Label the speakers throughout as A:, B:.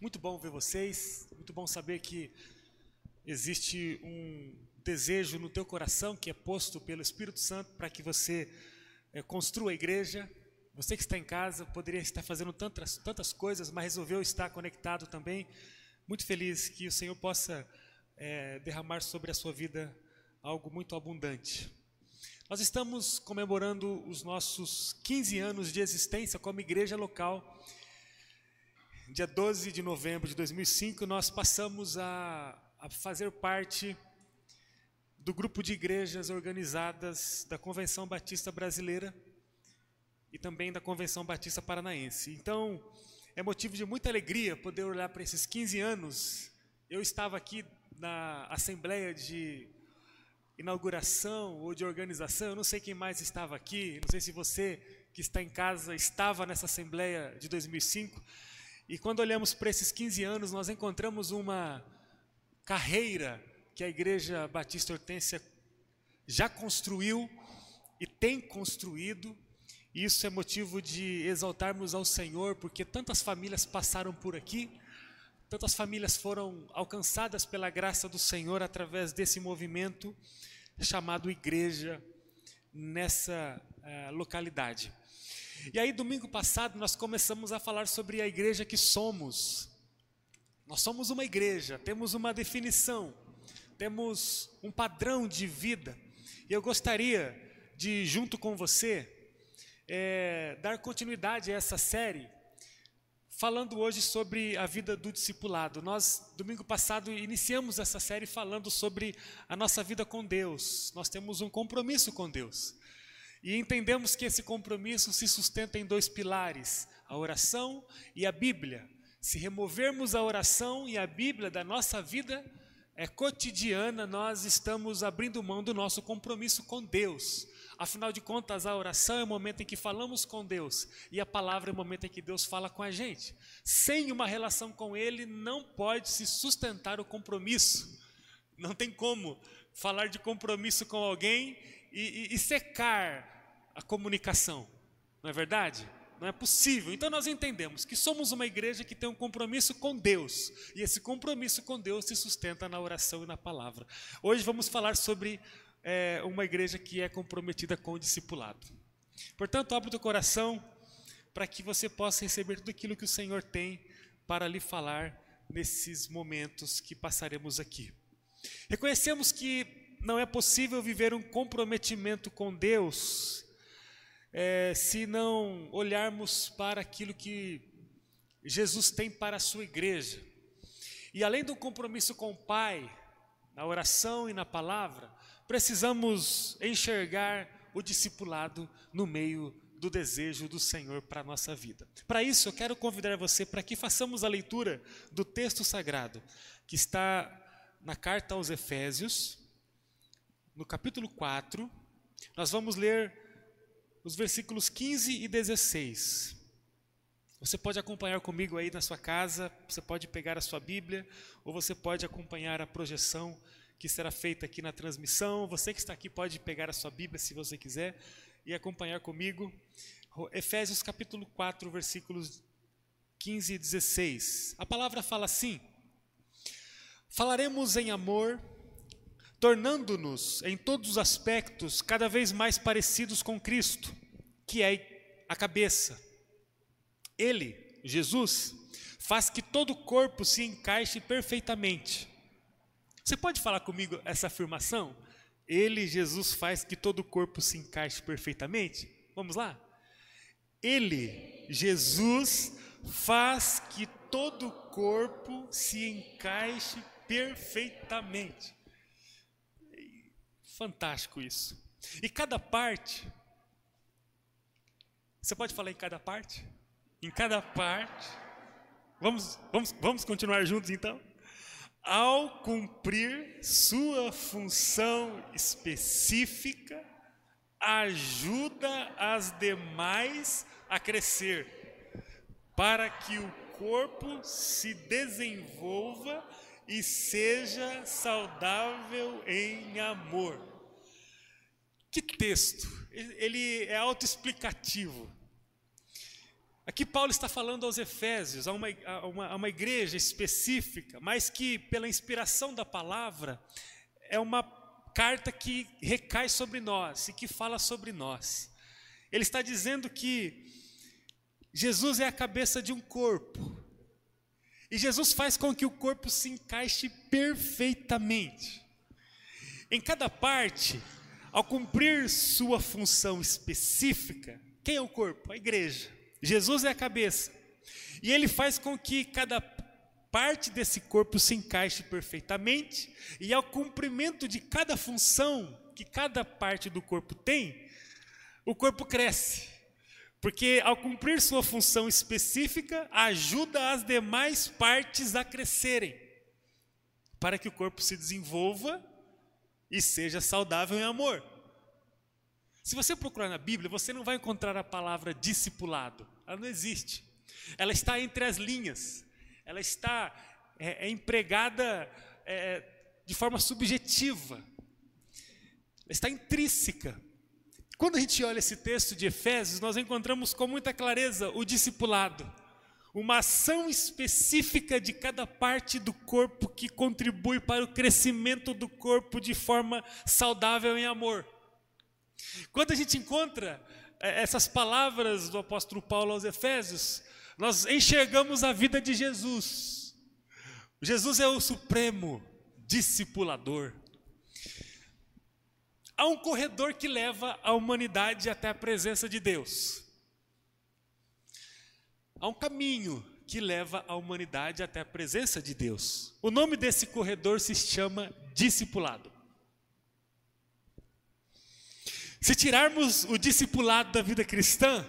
A: Muito bom ver vocês, muito bom saber que existe um desejo no teu coração que é posto pelo Espírito Santo para que você é, construa a igreja. Você que está em casa poderia estar fazendo tantas, tantas coisas, mas resolveu estar conectado também. Muito feliz que o Senhor possa é, derramar sobre a sua vida algo muito abundante. Nós estamos comemorando os nossos 15 anos de existência como igreja local dia 12 de novembro de 2005, nós passamos a, a fazer parte do grupo de igrejas organizadas da Convenção Batista Brasileira e também da Convenção Batista Paranaense. Então, é motivo de muita alegria poder olhar para esses 15 anos. Eu estava aqui na assembleia de inauguração ou de organização, eu não sei quem mais estava aqui, não sei se você que está em casa estava nessa assembleia de 2005, e quando olhamos para esses 15 anos, nós encontramos uma carreira que a Igreja Batista Hortência já construiu e tem construído. E isso é motivo de exaltarmos ao Senhor, porque tantas famílias passaram por aqui, tantas famílias foram alcançadas pela graça do Senhor através desse movimento chamado Igreja nessa uh, localidade. E aí, domingo passado, nós começamos a falar sobre a igreja que somos. Nós somos uma igreja, temos uma definição, temos um padrão de vida. E eu gostaria de, junto com você, é, dar continuidade a essa série, falando hoje sobre a vida do discipulado. Nós, domingo passado, iniciamos essa série falando sobre a nossa vida com Deus. Nós temos um compromisso com Deus. E entendemos que esse compromisso se sustenta em dois pilares: a oração e a Bíblia. Se removermos a oração e a Bíblia da nossa vida é cotidiana, nós estamos abrindo mão do nosso compromisso com Deus. Afinal de contas, a oração é o momento em que falamos com Deus e a palavra é o momento em que Deus fala com a gente. Sem uma relação com Ele, não pode se sustentar o compromisso. Não tem como falar de compromisso com alguém e, e, e secar a comunicação, não é verdade? Não é possível. Então nós entendemos que somos uma igreja que tem um compromisso com Deus. E esse compromisso com Deus se sustenta na oração e na palavra. Hoje vamos falar sobre é, uma igreja que é comprometida com o discipulado. Portanto, abre o teu coração para que você possa receber tudo aquilo que o Senhor tem para lhe falar nesses momentos que passaremos aqui. Reconhecemos que não é possível viver um comprometimento com Deus é, se não olharmos para aquilo que Jesus tem para a sua igreja. E além do compromisso com o Pai, na oração e na palavra, precisamos enxergar o discipulado no meio do desejo do Senhor para a nossa vida. Para isso, eu quero convidar você para que façamos a leitura do texto sagrado, que está na carta aos Efésios, no capítulo 4, nós vamos ler os versículos 15 e 16. Você pode acompanhar comigo aí na sua casa, você pode pegar a sua Bíblia, ou você pode acompanhar a projeção que será feita aqui na transmissão. Você que está aqui pode pegar a sua Bíblia se você quiser e acompanhar comigo. Efésios capítulo 4, versículos 15 e 16. A palavra fala assim: Falaremos em amor tornando-nos, em todos os aspectos, cada vez mais parecidos com Cristo, que é a cabeça. Ele, Jesus, faz que todo o corpo se encaixe perfeitamente. Você pode falar comigo essa afirmação? Ele, Jesus, faz que todo o corpo se encaixe perfeitamente? Vamos lá? Ele, Jesus, faz que todo o corpo se encaixe perfeitamente. Fantástico isso. E cada parte, você pode falar em cada parte? Em cada parte. Vamos, vamos, vamos continuar juntos então? Ao cumprir sua função específica, ajuda as demais a crescer, para que o corpo se desenvolva e seja saudável em amor. Que texto! Ele é autoexplicativo. Aqui Paulo está falando aos Efésios, a uma, a, uma, a uma igreja específica, mas que, pela inspiração da palavra, é uma carta que recai sobre nós e que fala sobre nós. Ele está dizendo que Jesus é a cabeça de um corpo. E Jesus faz com que o corpo se encaixe perfeitamente. Em cada parte, ao cumprir sua função específica, quem é o corpo? A igreja. Jesus é a cabeça. E ele faz com que cada parte desse corpo se encaixe perfeitamente, e ao cumprimento de cada função que cada parte do corpo tem, o corpo cresce. Porque ao cumprir sua função específica, ajuda as demais partes a crescerem, para que o corpo se desenvolva e seja saudável em amor. Se você procurar na Bíblia, você não vai encontrar a palavra discipulado. Ela não existe. Ela está entre as linhas. Ela está é, é empregada é, de forma subjetiva. Ela está intrínseca. Quando a gente olha esse texto de Efésios, nós encontramos com muita clareza o discipulado. Uma ação específica de cada parte do corpo que contribui para o crescimento do corpo de forma saudável em amor. Quando a gente encontra é, essas palavras do apóstolo Paulo aos Efésios, nós enxergamos a vida de Jesus. Jesus é o supremo discipulador. Há um corredor que leva a humanidade até a presença de Deus. Há um caminho que leva a humanidade até a presença de Deus. O nome desse corredor se chama discipulado. Se tirarmos o discipulado da vida cristã,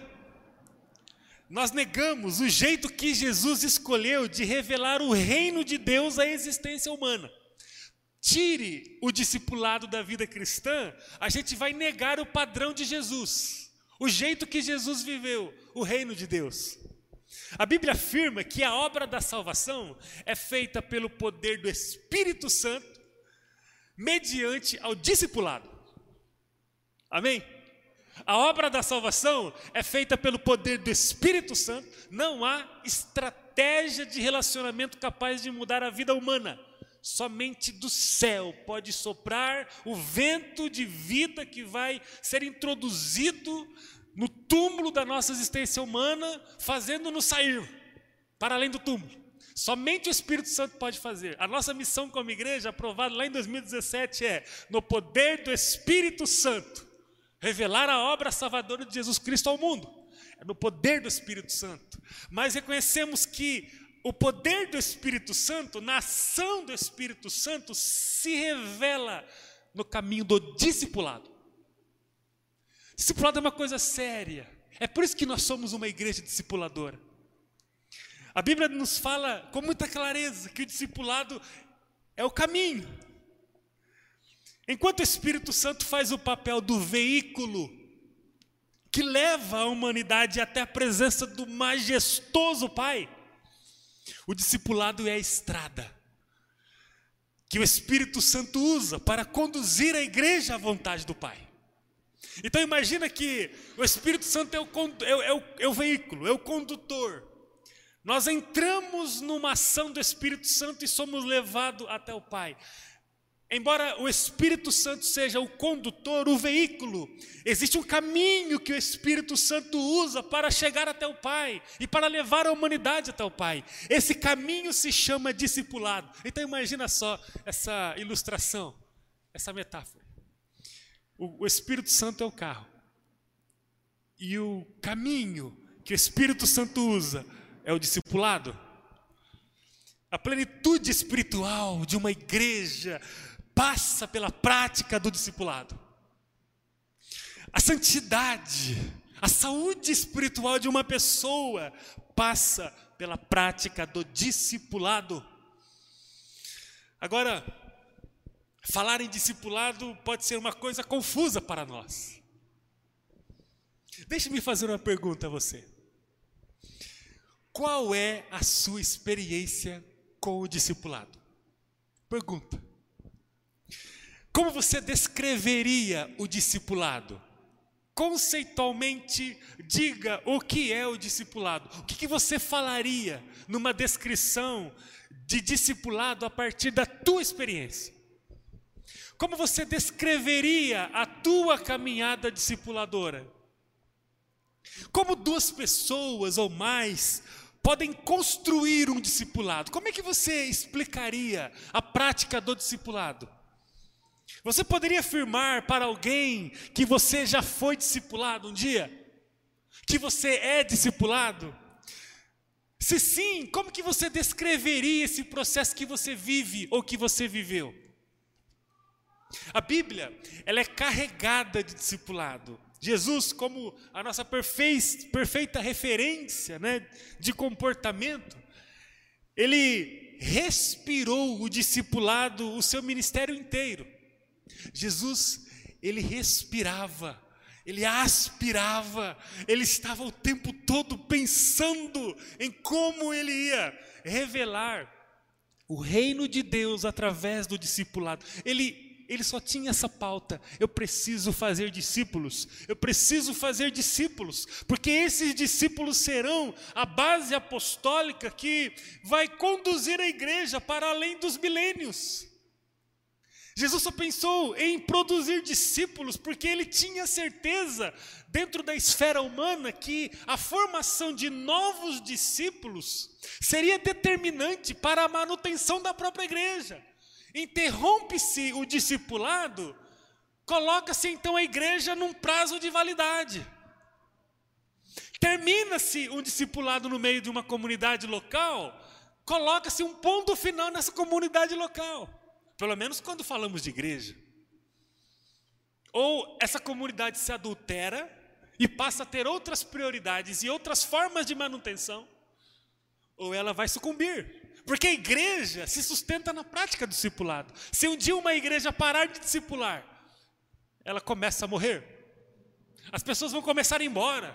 A: nós negamos o jeito que Jesus escolheu de revelar o reino de Deus à existência humana. Tire o discipulado da vida cristã, a gente vai negar o padrão de Jesus, o jeito que Jesus viveu, o reino de Deus. A Bíblia afirma que a obra da salvação é feita pelo poder do Espírito Santo, mediante ao discipulado. Amém? A obra da salvação é feita pelo poder do Espírito Santo, não há estratégia de relacionamento capaz de mudar a vida humana. Somente do céu pode soprar o vento de vida que vai ser introduzido no túmulo da nossa existência humana, fazendo-nos sair para além do túmulo. Somente o Espírito Santo pode fazer. A nossa missão como igreja, aprovada lá em 2017, é: no poder do Espírito Santo, revelar a obra salvadora de Jesus Cristo ao mundo. É no poder do Espírito Santo. Mas reconhecemos que o poder do Espírito Santo, na ação do Espírito Santo, se revela no caminho do discipulado. Discipulado é uma coisa séria. É por isso que nós somos uma igreja discipuladora. A Bíblia nos fala com muita clareza que o discipulado é o caminho. Enquanto o Espírito Santo faz o papel do veículo que leva a humanidade até a presença do majestoso Pai, o discipulado é a estrada que o Espírito Santo usa para conduzir a igreja à vontade do Pai. Então imagina que o Espírito Santo é o, é, é, o, é o, veículo, é o condutor. Nós entramos numa ação do Espírito Santo e somos levados até o Pai. Embora o Espírito Santo seja o condutor, o veículo, existe um caminho que o Espírito Santo usa para chegar até o Pai e para levar a humanidade até o Pai. Esse caminho se chama discipulado. Então imagina só essa ilustração, essa metáfora. O, Espírito Santo é o carro. E o caminho que o Espírito Santo usa é o discipulado. A plenitude espiritual de uma igreja passa pela prática do discipulado. A santidade, a saúde espiritual de uma pessoa passa pela prática do discipulado. Agora, falar em discipulado pode ser uma coisa confusa para nós. Deixe-me fazer uma pergunta a você. Qual é a sua experiência com o discipulado? Pergunta. Como você descreveria o discipulado? conceitualmente diga o que é o discipulado. O que, que você falaria numa descrição de discipulado a partir da tua experiência? Como você descreveria a tua caminhada discipuladora? Como duas pessoas ou mais podem construir um discipulado? Como é que você explicaria a prática do discipulado? Você poderia afirmar para alguém que você já foi discipulado um dia? Que você é discipulado? Se sim, como que você descreveria esse processo que você vive ou que você viveu? A Bíblia, ela é carregada de discipulado. Jesus, como a nossa perfeita referência né, de comportamento, ele respirou o discipulado, o seu ministério inteiro. Jesus, ele respirava, ele aspirava, ele estava o tempo todo pensando em como ele ia revelar o reino de Deus através do discipulado. Ele ele só tinha essa pauta: eu preciso fazer discípulos, eu preciso fazer discípulos, porque esses discípulos serão a base apostólica que vai conduzir a igreja para além dos milênios. Jesus só pensou em produzir discípulos porque ele tinha certeza, dentro da esfera humana, que a formação de novos discípulos seria determinante para a manutenção da própria igreja. Interrompe-se o discipulado, coloca-se então a igreja num prazo de validade. Termina-se um discipulado no meio de uma comunidade local, coloca-se um ponto final nessa comunidade local. Pelo menos quando falamos de igreja. Ou essa comunidade se adultera e passa a ter outras prioridades e outras formas de manutenção, ou ela vai sucumbir. Porque a igreja se sustenta na prática do discipulado. Se um dia uma igreja parar de discipular, ela começa a morrer. As pessoas vão começar a ir embora.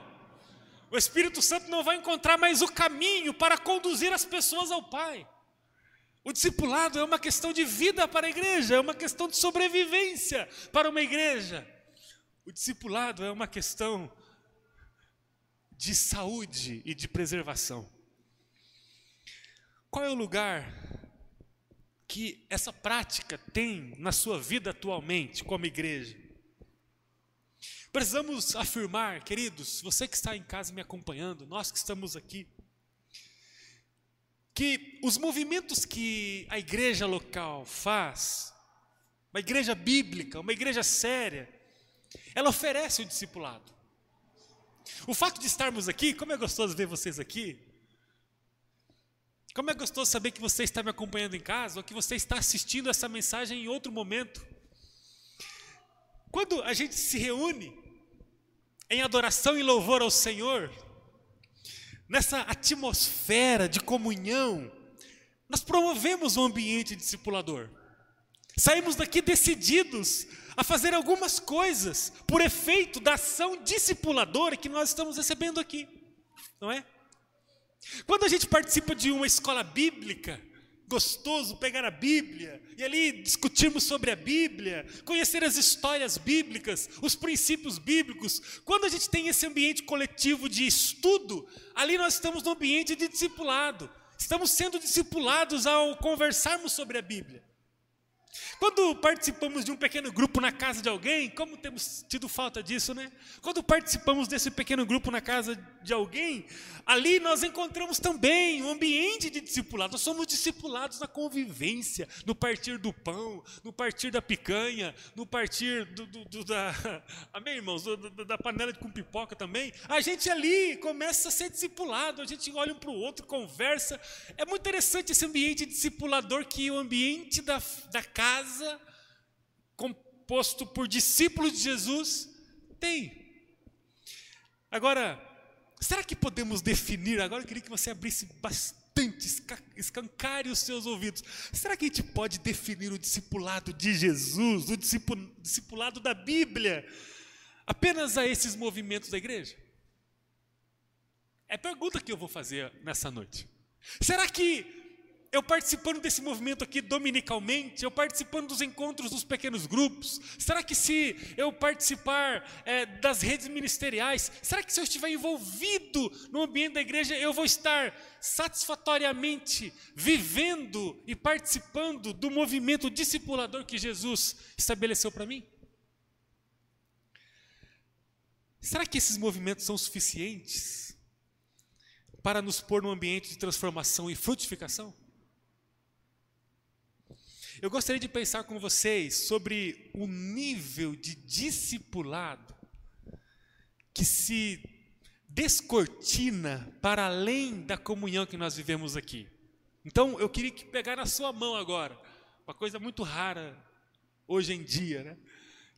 A: O Espírito Santo não vai encontrar mais o caminho para conduzir as pessoas ao Pai. O discipulado é uma questão de vida para a igreja, é uma questão de sobrevivência para uma igreja. O discipulado é uma questão de saúde e de preservação. Qual é o lugar que essa prática tem na sua vida atualmente como igreja? Precisamos afirmar, queridos, você que está em casa me acompanhando, nós que estamos aqui, que os movimentos que a igreja local faz, uma igreja bíblica, uma igreja séria, ela oferece o discipulado. O fato de estarmos aqui, como é gostoso ver vocês aqui, como é gostoso saber que você está me acompanhando em casa ou que você está assistindo essa mensagem em outro momento. Quando a gente se reúne em adoração e louvor ao Senhor, nessa atmosfera de comunhão, nós promovemos um ambiente discipulador. Saímos daqui decididos a fazer algumas coisas por efeito da ação discipuladora que nós estamos recebendo aqui, não é? Quando a gente participa de uma escola bíblica, gostoso pegar a Bíblia e ali discutirmos sobre a Bíblia, conhecer as histórias bíblicas, os princípios bíblicos. Quando a gente tem esse ambiente coletivo de estudo, ali nós estamos no ambiente de discipulado. Estamos sendo discipulados ao conversarmos sobre a Bíblia. Quando participamos de um pequeno grupo na casa de alguém, como temos tido falta disso, né? Quando participamos desse pequeno grupo na casa de alguém, ali nós encontramos também um ambiente de discipulado. Nós somos discipulados na convivência, no partir do pão, no partir da picanha, no partir do, do, do da. Amém, irmãos? Do, da panela com pipoca também. A gente ali começa a ser discipulado, a gente olha um para o outro, conversa. É muito interessante esse ambiente discipulador que o ambiente da, da casa casa composto por discípulos de Jesus? Tem. Agora, será que podemos definir? Agora eu queria que você abrisse bastante, escancare os seus ouvidos. Será que a gente pode definir o discipulado de Jesus, o discipulado da Bíblia, apenas a esses movimentos da igreja? É a pergunta que eu vou fazer nessa noite. Será que eu participando desse movimento aqui dominicalmente, eu participando dos encontros dos pequenos grupos, será que se eu participar é, das redes ministeriais, será que se eu estiver envolvido no ambiente da igreja, eu vou estar satisfatoriamente vivendo e participando do movimento discipulador que Jesus estabeleceu para mim? Será que esses movimentos são suficientes para nos pôr num ambiente de transformação e frutificação? Eu gostaria de pensar com vocês sobre o nível de discipulado que se descortina para além da comunhão que nós vivemos aqui. Então, eu queria que pegar na sua mão agora, uma coisa muito rara hoje em dia, né?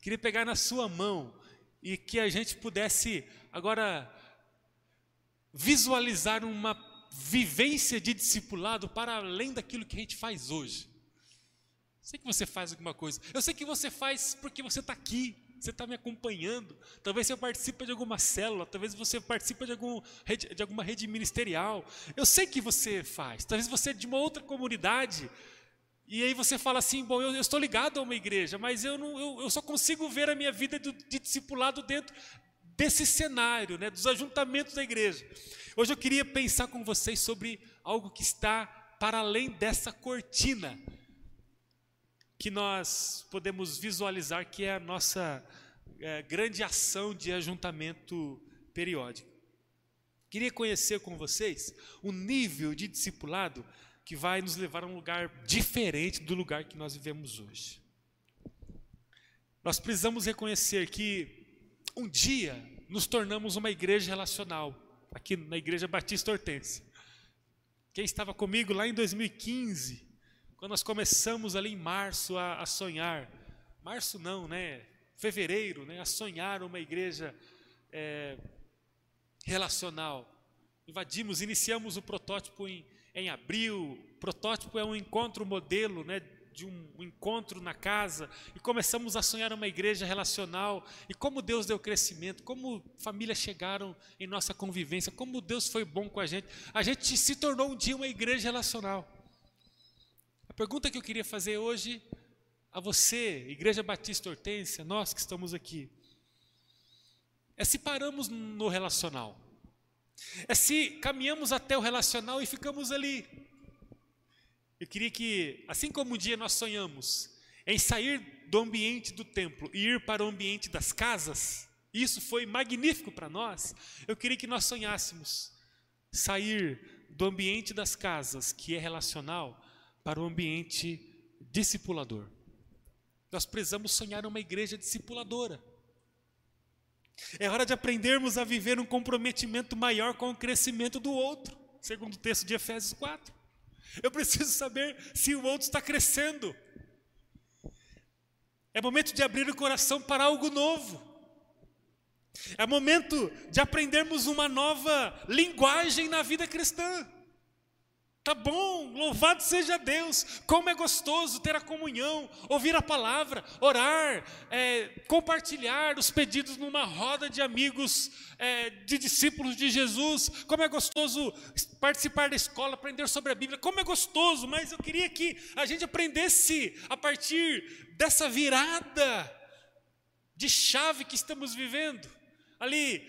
A: Queria pegar na sua mão e que a gente pudesse agora visualizar uma vivência de discipulado para além daquilo que a gente faz hoje. Sei que você faz alguma coisa. Eu sei que você faz porque você está aqui, você está me acompanhando. Talvez você participe de alguma célula, talvez você participe de, algum, de alguma rede ministerial. Eu sei que você faz. Talvez você é de uma outra comunidade. E aí você fala assim, bom, eu, eu estou ligado a uma igreja, mas eu, não, eu, eu só consigo ver a minha vida de, de discipulado dentro desse cenário, né, dos ajuntamentos da igreja. Hoje eu queria pensar com vocês sobre algo que está para além dessa cortina que nós podemos visualizar que é a nossa é, grande ação de ajuntamento periódico. Queria conhecer com vocês o nível de discipulado que vai nos levar a um lugar diferente do lugar que nós vivemos hoje. Nós precisamos reconhecer que um dia nos tornamos uma igreja relacional, aqui na Igreja Batista Hortência. Quem estava comigo lá em 2015 quando nós começamos ali em março a, a sonhar, março não, né? Fevereiro, né? A sonhar uma igreja é, relacional. Invadimos, iniciamos o protótipo em, em abril. Protótipo é um encontro modelo, né? de um, um, encontro na casa e começamos a sonhar uma igreja relacional e como Deus deu crescimento, como famílias chegaram em nossa convivência, como Deus foi bom com a gente. A gente se tornou um dia uma igreja relacional pergunta que eu queria fazer hoje a você, Igreja Batista Hortência, nós que estamos aqui, é se paramos no relacional, é se caminhamos até o relacional e ficamos ali. Eu queria que, assim como um dia nós sonhamos em sair do ambiente do templo e ir para o ambiente das casas, isso foi magnífico para nós. Eu queria que nós sonhássemos sair do ambiente das casas, que é relacional, para o ambiente discipulador. Nós precisamos sonhar uma igreja discipuladora. É hora de aprendermos a viver um comprometimento maior com o crescimento do outro, segundo o texto de Efésios 4. Eu preciso saber se o outro está crescendo. É momento de abrir o coração para algo novo. É momento de aprendermos uma nova linguagem na vida cristã. Tá bom, louvado seja Deus. Como é gostoso ter a comunhão, ouvir a palavra, orar, é, compartilhar os pedidos numa roda de amigos, é, de discípulos de Jesus. Como é gostoso participar da escola, aprender sobre a Bíblia. Como é gostoso, mas eu queria que a gente aprendesse a partir dessa virada de chave que estamos vivendo. Ali,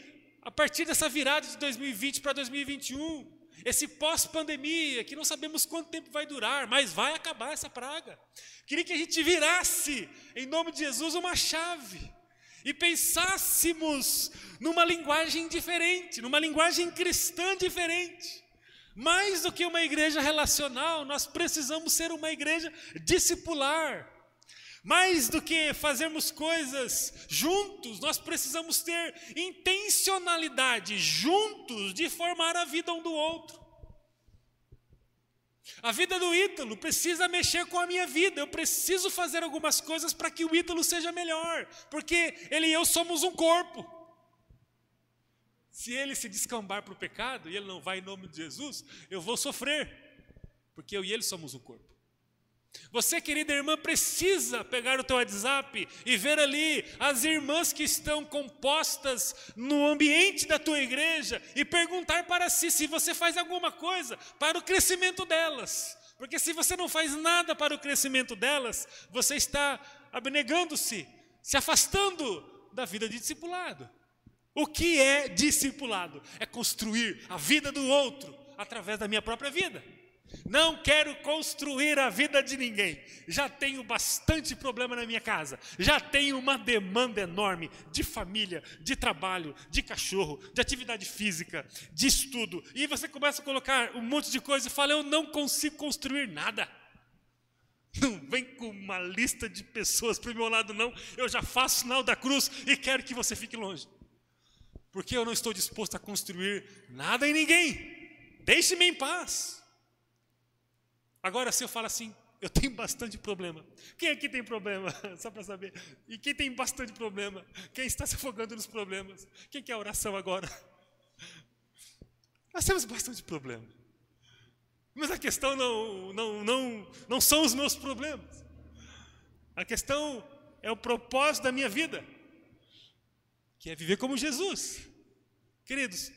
A: a partir dessa virada de 2020 para 2021 esse pós-pandemia, que não sabemos quanto tempo vai durar, mas vai acabar essa praga. Queria que a gente virasse, em nome de Jesus, uma chave e pensássemos numa linguagem diferente, numa linguagem cristã diferente. Mais do que uma igreja relacional, nós precisamos ser uma igreja discipular. Mais do que fazermos coisas juntos, nós precisamos ter intencionalidade juntos de formar a vida um do outro. A vida do Ítalo precisa mexer com a minha vida. Eu preciso fazer algumas coisas para que o Ítalo seja melhor, porque ele e eu somos um corpo. Se ele se descambar para o pecado e ele não vai em nome de Jesus, eu vou sofrer, porque eu e ele somos um corpo. Você, querida irmã, precisa pegar o teu WhatsApp e ver ali as irmãs que estão compostas no ambiente da tua igreja e perguntar para si se você faz alguma coisa para o crescimento delas, Porque se você não faz nada para o crescimento delas, você está abnegando-se, se afastando da vida de discipulado. O que é discipulado? É construir a vida do outro através da minha própria vida. Não quero construir a vida de ninguém. Já tenho bastante problema na minha casa. Já tenho uma demanda enorme de família, de trabalho, de cachorro, de atividade física, de estudo. E você começa a colocar um monte de coisa e fala: Eu não consigo construir nada. Não vem com uma lista de pessoas para o meu lado, não. Eu já faço sinal da cruz e quero que você fique longe. Porque eu não estou disposto a construir nada em ninguém. Deixe-me em paz. Agora, se eu falo assim, eu tenho bastante problema. Quem aqui tem problema? Só para saber. E quem tem bastante problema? Quem está se afogando nos problemas? Quem quer oração agora? Nós temos bastante problema. Mas a questão não, não, não, não são os meus problemas. A questão é o propósito da minha vida, que é viver como Jesus. Queridos,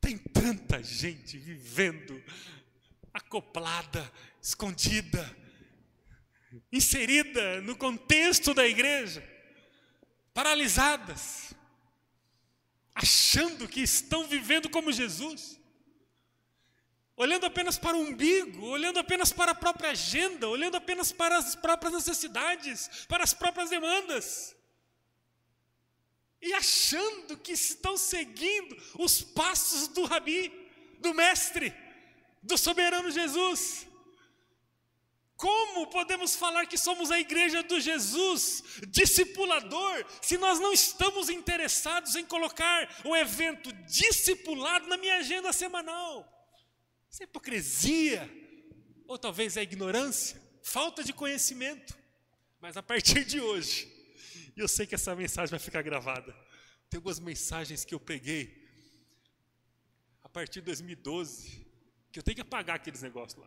A: tem tanta gente vivendo acoplada, escondida, inserida no contexto da igreja, paralisadas, achando que estão vivendo como Jesus, olhando apenas para o umbigo, olhando apenas para a própria agenda, olhando apenas para as próprias necessidades, para as próprias demandas. E achando que estão seguindo os passos do rabi, do mestre do soberano Jesus. Como podemos falar que somos a igreja do Jesus, discipulador, se nós não estamos interessados em colocar o evento discipulado na minha agenda semanal? Isso é hipocrisia, ou talvez é ignorância, falta de conhecimento. Mas a partir de hoje, eu sei que essa mensagem vai ficar gravada. Tem algumas mensagens que eu peguei a partir de 2012 que eu tenho que apagar aqueles negócios lá.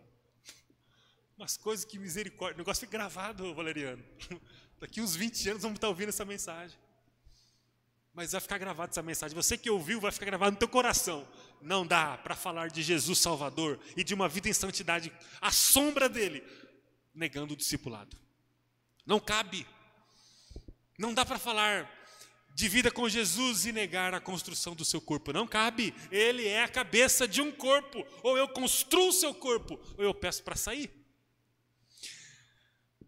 A: Umas coisas que misericórdia. O negócio fica gravado, Valeriano. Daqui uns 20 anos vamos estar ouvindo essa mensagem. Mas vai ficar gravada essa mensagem. Você que ouviu, vai ficar gravado no teu coração. Não dá para falar de Jesus Salvador e de uma vida em santidade à sombra dele, negando o discipulado. Não cabe. Não dá para falar de vida com Jesus e negar a construção do seu corpo. Não cabe. Ele é a cabeça de um corpo. Ou eu construo o seu corpo, ou eu peço para sair.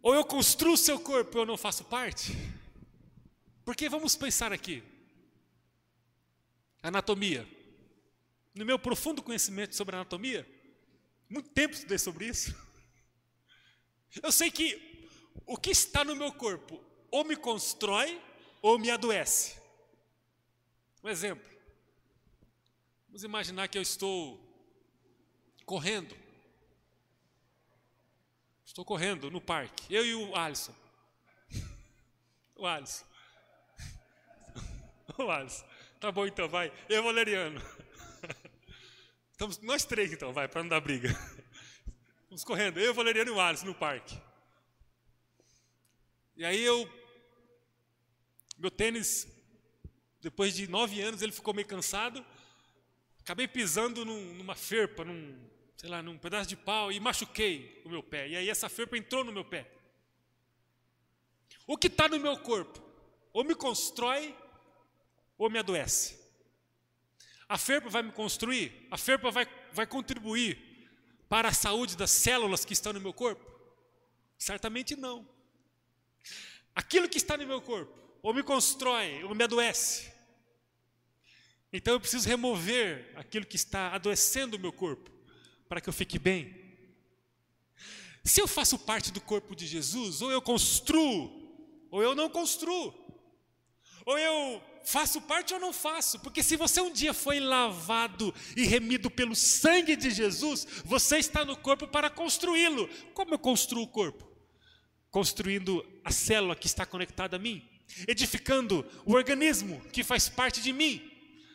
A: Ou eu construo o seu corpo, ou eu não faço parte. Porque vamos pensar aqui. Anatomia. No meu profundo conhecimento sobre anatomia, muito tempo estudei sobre isso. Eu sei que o que está no meu corpo ou me constrói ou me adoece. Um exemplo. Vamos imaginar que eu estou correndo. Estou correndo no parque, eu e o Alisson. O Alisson. O Alisson. Tá bom então, vai. Eu Valeriano. Estamos nós três então, vai, para não dar briga. Vamos correndo, eu, Valeriano e o Alisson no parque. E aí eu meu tênis, depois de nove anos, ele ficou meio cansado. Acabei pisando num, numa ferpa, num, sei lá, num pedaço de pau e machuquei o meu pé. E aí essa ferpa entrou no meu pé. O que está no meu corpo? Ou me constrói, ou me adoece. A ferpa vai me construir? A ferpa vai, vai contribuir para a saúde das células que estão no meu corpo? Certamente não. Aquilo que está no meu corpo ou me constrói, ou me adoece. Então eu preciso remover aquilo que está adoecendo o meu corpo, para que eu fique bem. Se eu faço parte do corpo de Jesus, ou eu construo, ou eu não construo. Ou eu faço parte ou não faço, porque se você um dia foi lavado e remido pelo sangue de Jesus, você está no corpo para construí-lo. Como eu construo o corpo? Construindo a célula que está conectada a mim edificando o organismo que faz parte de mim,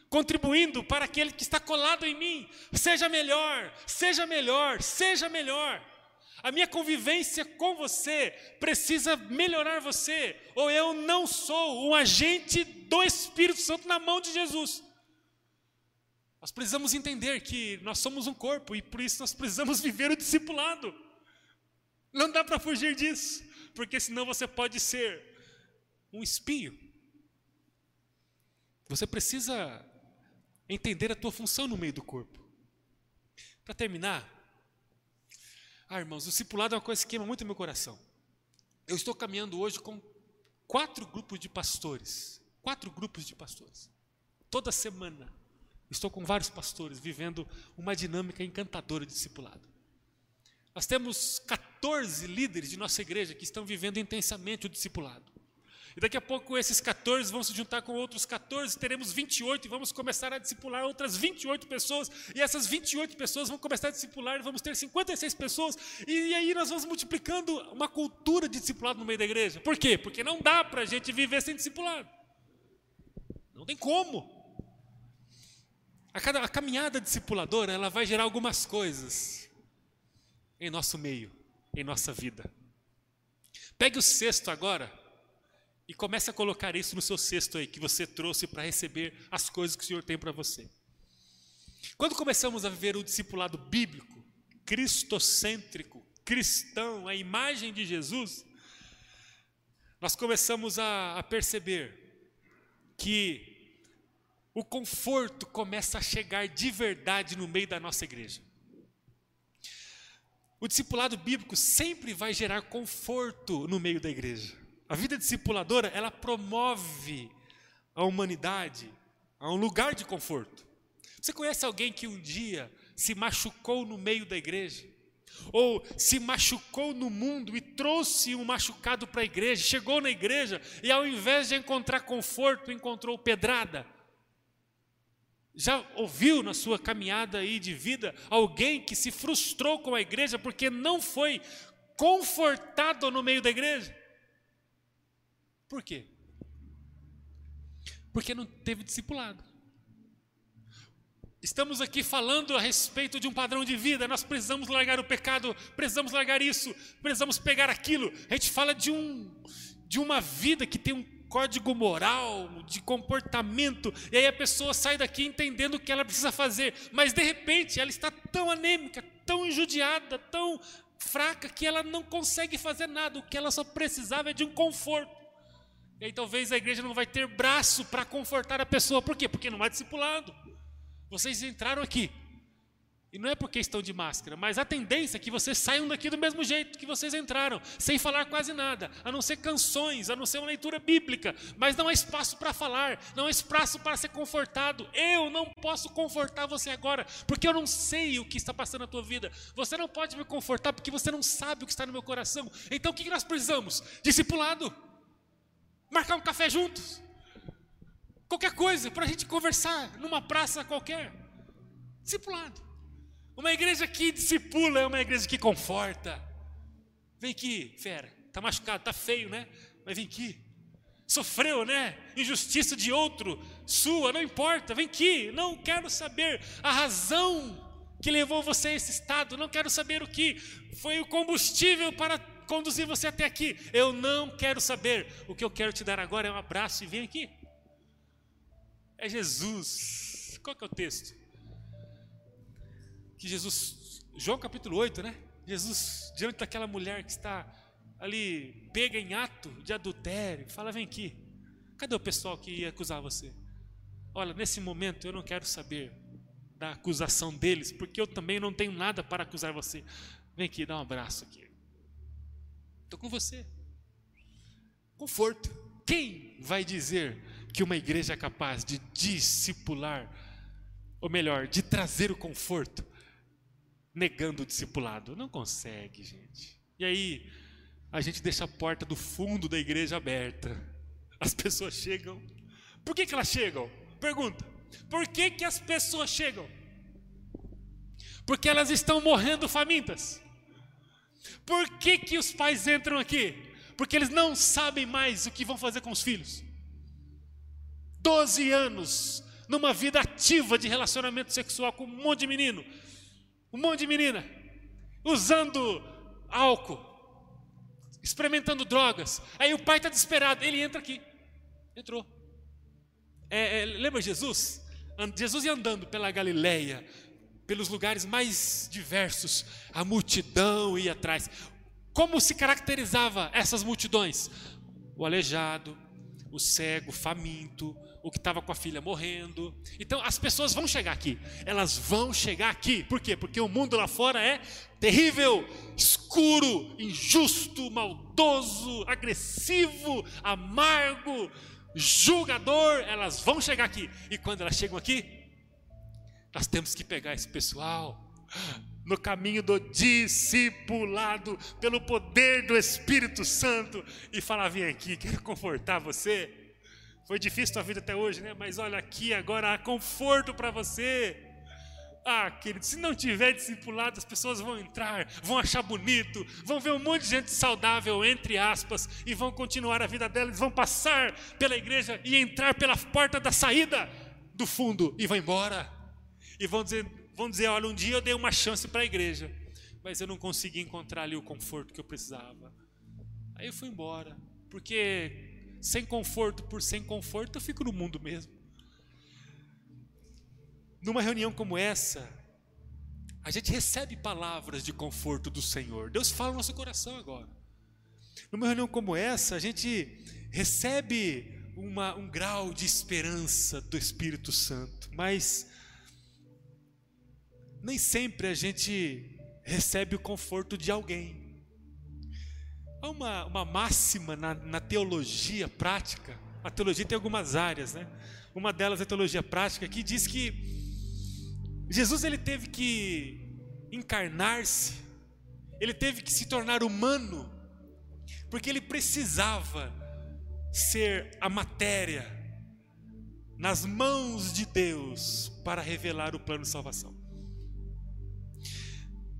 A: contribuindo para aquele que está colado em mim. Seja melhor, seja melhor, seja melhor. A minha convivência com você precisa melhorar você, ou eu não sou um agente do Espírito Santo na mão de Jesus. Nós precisamos entender que nós somos um corpo e por isso nós precisamos viver o discipulado. Não dá para fugir disso, porque senão você pode ser um espio. Você precisa entender a tua função no meio do corpo. Para terminar, ah, irmãos, o discipulado é uma coisa que queima muito meu coração. Eu estou caminhando hoje com quatro grupos de pastores. Quatro grupos de pastores. Toda semana estou com vários pastores vivendo uma dinâmica encantadora de discipulado. Nós temos 14 líderes de nossa igreja que estão vivendo intensamente o discipulado. E daqui a pouco esses 14 vão se juntar com outros 14, teremos 28 e vamos começar a discipular outras 28 pessoas. E essas 28 pessoas vão começar a discipular e vamos ter 56 pessoas. E, e aí nós vamos multiplicando uma cultura de discipulado no meio da igreja. Por quê? Porque não dá para a gente viver sem discipulado. Não tem como. A, cada, a caminhada discipuladora ela vai gerar algumas coisas em nosso meio, em nossa vida. Pegue o sexto agora e comece a colocar isso no seu cesto aí, que você trouxe para receber as coisas que o Senhor tem para você. Quando começamos a viver o discipulado bíblico, cristocêntrico, cristão, a imagem de Jesus, nós começamos a, a perceber que o conforto começa a chegar de verdade no meio da nossa igreja. O discipulado bíblico sempre vai gerar conforto no meio da igreja. A vida discipuladora, ela promove a humanidade a um lugar de conforto. Você conhece alguém que um dia se machucou no meio da igreja? Ou se machucou no mundo e trouxe um machucado para a igreja, chegou na igreja e ao invés de encontrar conforto, encontrou pedrada? Já ouviu na sua caminhada aí de vida alguém que se frustrou com a igreja porque não foi confortado no meio da igreja? Por quê? Porque não teve discipulado. Estamos aqui falando a respeito de um padrão de vida, nós precisamos largar o pecado, precisamos largar isso, precisamos pegar aquilo. A gente fala de, um, de uma vida que tem um código moral, de comportamento, e aí a pessoa sai daqui entendendo o que ela precisa fazer, mas de repente ela está tão anêmica, tão injudiada, tão fraca, que ela não consegue fazer nada, o que ela só precisava é de um conforto. E aí talvez a igreja não vai ter braço para confortar a pessoa. Por quê? Porque não é discipulado. Vocês entraram aqui. E não é porque estão de máscara, mas a tendência é que vocês saiam daqui do mesmo jeito que vocês entraram, sem falar quase nada, a não ser canções, a não ser uma leitura bíblica, mas não há espaço para falar, não há espaço para ser confortado. Eu não posso confortar você agora, porque eu não sei o que está passando na tua vida. Você não pode me confortar porque você não sabe o que está no meu coração. Então o que nós precisamos? Discipulado marcar um café juntos, qualquer coisa, para a gente conversar numa praça qualquer. Discipulado. Uma igreja que discipula é uma igreja que conforta. Vem aqui, fera, está machucado, está feio, né? Mas vem aqui. Sofreu, né? Injustiça de outro, sua, não importa, vem aqui. Não quero saber a razão que levou você a esse estado, não quero saber o que foi o combustível para conduzir você até aqui. Eu não quero saber. O que eu quero te dar agora é um abraço e vem aqui. É Jesus. Qual que é o texto? Que Jesus, João capítulo 8, né? Jesus, diante daquela mulher que está ali, pega em ato de adultério, fala: vem aqui. Cadê o pessoal que ia acusar você? Olha, nesse momento eu não quero saber da acusação deles, porque eu também não tenho nada para acusar você. Vem aqui, dá um abraço aqui. Estou com você. Conforto. Quem vai dizer que uma igreja é capaz de discipular, ou melhor, de trazer o conforto, negando o discipulado? Não consegue, gente. E aí, a gente deixa a porta do fundo da igreja aberta. As pessoas chegam. Por que, que elas chegam? Pergunta. Por que, que as pessoas chegam? Porque elas estão morrendo famintas. Por que, que os pais entram aqui? Porque eles não sabem mais o que vão fazer com os filhos. Doze anos numa vida ativa de relacionamento sexual com um monte de menino, um monte de menina, usando álcool, experimentando drogas. Aí o pai está desesperado, ele entra aqui. Entrou. É, é, lembra Jesus? Jesus ia andando pela Galileia, pelos lugares mais diversos, a multidão ia atrás. Como se caracterizava essas multidões? O aleijado, o cego, o faminto, o que estava com a filha morrendo. Então as pessoas vão chegar aqui, elas vão chegar aqui. Por quê? Porque o mundo lá fora é terrível, escuro, injusto, maldoso, agressivo, amargo, julgador. Elas vão chegar aqui. E quando elas chegam aqui, nós temos que pegar esse pessoal no caminho do discipulado, pelo poder do Espírito Santo, e falar: vem aqui, quero confortar você. Foi difícil a tua vida até hoje, né? Mas olha aqui, agora há conforto para você. Ah, querido, se não tiver discipulado, as pessoas vão entrar, vão achar bonito, vão ver um monte de gente saudável, entre aspas, e vão continuar a vida delas, vão passar pela igreja e entrar pela porta da saída do fundo e vão embora. E vão dizer, vão dizer: olha, um dia eu dei uma chance para a igreja, mas eu não consegui encontrar ali o conforto que eu precisava. Aí eu fui embora, porque sem conforto por sem conforto eu fico no mundo mesmo. Numa reunião como essa, a gente recebe palavras de conforto do Senhor. Deus fala no nosso coração agora. Numa reunião como essa, a gente recebe uma, um grau de esperança do Espírito Santo, mas nem sempre a gente recebe o conforto de alguém. Há uma, uma máxima na, na teologia prática, a teologia tem algumas áreas, né? Uma delas é a teologia prática, que diz que Jesus ele teve que encarnar-se, ele teve que se tornar humano, porque ele precisava ser a matéria nas mãos de Deus para revelar o plano de salvação.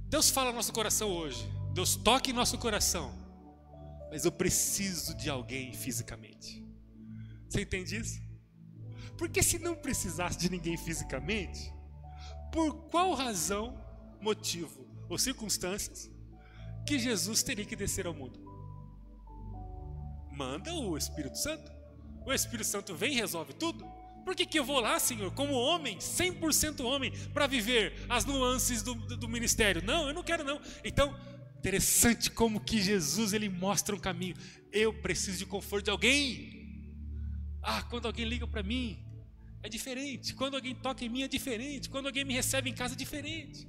A: Deus fala no nosso coração hoje, Deus toca em nosso coração, mas eu preciso de alguém fisicamente. Você entende isso? Porque se não precisasse de ninguém fisicamente, por qual razão, motivo ou circunstâncias que Jesus teria que descer ao mundo? Manda o Espírito Santo. O Espírito Santo vem e resolve tudo. Por que, que eu vou lá, Senhor, como homem, 100% homem, para viver as nuances do, do, do, ministério? Não, eu não quero não. Então, interessante como que Jesus ele mostra um caminho. Eu preciso de conforto de alguém. Ah, quando alguém liga para mim, é diferente. Quando alguém toca em mim, é diferente. Quando alguém me recebe em casa, é diferente.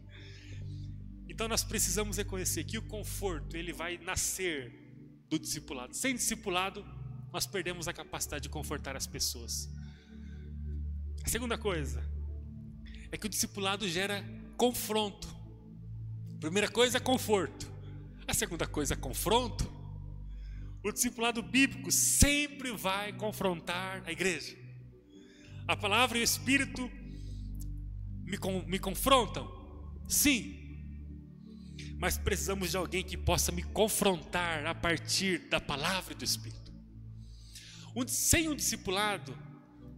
A: Então, nós precisamos reconhecer que o conforto ele vai nascer do discipulado. Sem discipulado, nós perdemos a capacidade de confortar as pessoas. A segunda coisa é que o discipulado gera confronto. A primeira coisa é conforto. A segunda coisa é confronto. O discipulado bíblico sempre vai confrontar a igreja. A palavra e o Espírito me, me confrontam? Sim. Mas precisamos de alguém que possa me confrontar a partir da palavra e do Espírito. Sem um discipulado,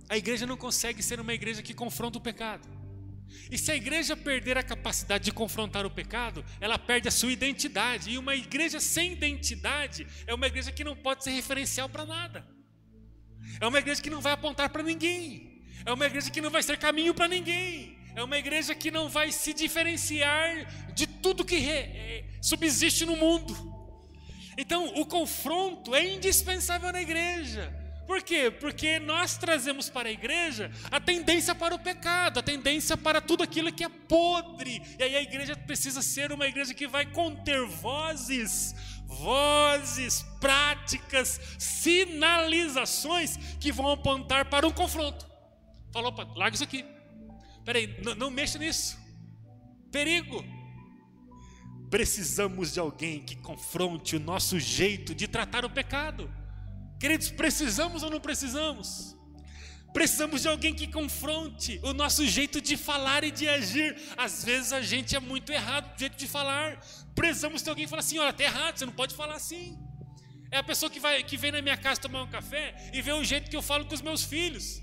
A: a igreja não consegue ser uma igreja que confronta o pecado. E se a igreja perder a capacidade de confrontar o pecado, ela perde a sua identidade. E uma igreja sem identidade é uma igreja que não pode ser referencial para nada. É uma igreja que não vai apontar para ninguém. É uma igreja que não vai ser caminho para ninguém. É uma igreja que não vai se diferenciar de tudo que é, subsiste no mundo. Então, o confronto é indispensável na igreja. Por quê? Porque nós trazemos para a igreja a tendência para o pecado, a tendência para tudo aquilo que é podre. E aí a igreja precisa ser uma igreja que vai conter vozes, vozes, práticas, sinalizações que vão apontar para um confronto. Falou, larga isso aqui. Peraí, não, não mexa nisso. Perigo. Precisamos de alguém que confronte o nosso jeito de tratar o pecado. Queridos, precisamos ou não precisamos? Precisamos de alguém que confronte o nosso jeito de falar e de agir. Às vezes a gente é muito errado no jeito de falar. Precisamos de alguém que fala assim: olha, está errado, você não pode falar assim. É a pessoa que, vai, que vem na minha casa tomar um café e vê o jeito que eu falo com os meus filhos.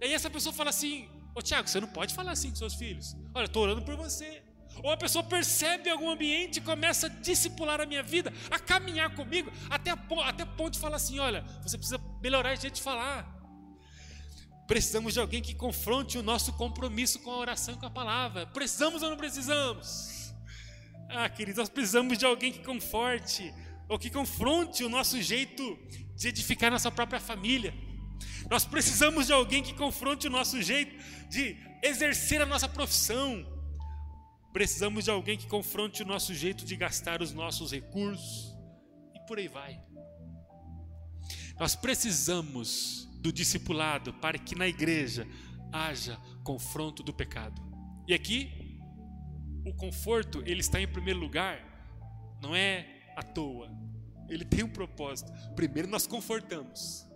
A: E aí essa pessoa fala assim: Ô Tiago, você não pode falar assim com seus filhos. Olha, estou orando por você. Ou a pessoa percebe algum ambiente e começa a discipular a minha vida, a caminhar comigo, até, até ponto de falar assim: olha, você precisa melhorar a jeito de falar. Precisamos de alguém que confronte o nosso compromisso com a oração e com a palavra. Precisamos ou não precisamos? Ah, queridos, nós precisamos de alguém que conforte ou que confronte o nosso jeito de edificar nossa própria família. Nós precisamos de alguém que confronte o nosso jeito de exercer a nossa profissão. Precisamos de alguém que confronte o nosso jeito de gastar os nossos recursos. E por aí vai. Nós precisamos do discipulado para que na igreja haja confronto do pecado. E aqui, o conforto, ele está em primeiro lugar, não é à toa. Ele tem um propósito. Primeiro nós confortamos.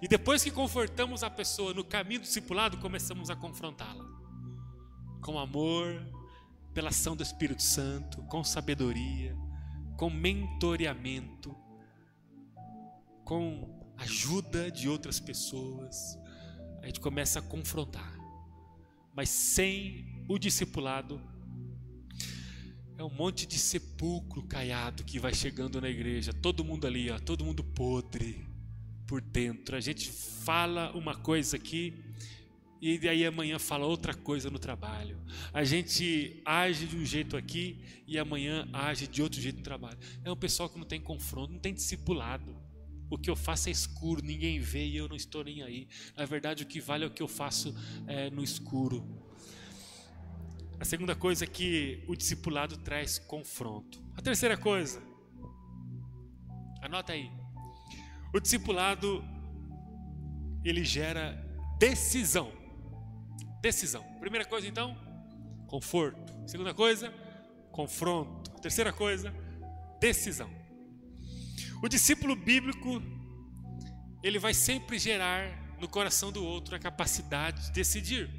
A: E depois que confortamos a pessoa no caminho do discipulado, começamos a confrontá-la. Com amor, pela ação do Espírito Santo, com sabedoria, com mentoreamento, com ajuda de outras pessoas, a gente começa a confrontar. Mas sem o discipulado, é um monte de sepulcro caiado que vai chegando na igreja, todo mundo ali, ó, todo mundo podre por dentro. A gente fala uma coisa aqui e daí amanhã fala outra coisa no trabalho. A gente age de um jeito aqui e amanhã age de outro jeito no trabalho. É um pessoal que não tem confronto, não tem discipulado. O que eu faço é escuro, ninguém vê e eu não estou nem aí. Na verdade, o que vale é o que eu faço é, no escuro. A segunda coisa é que o discipulado traz confronto. A terceira coisa, anota aí. O discipulado ele gera decisão. Decisão. Primeira coisa então, conforto. Segunda coisa, confronto. Terceira coisa, decisão. O discípulo bíblico, ele vai sempre gerar no coração do outro a capacidade de decidir.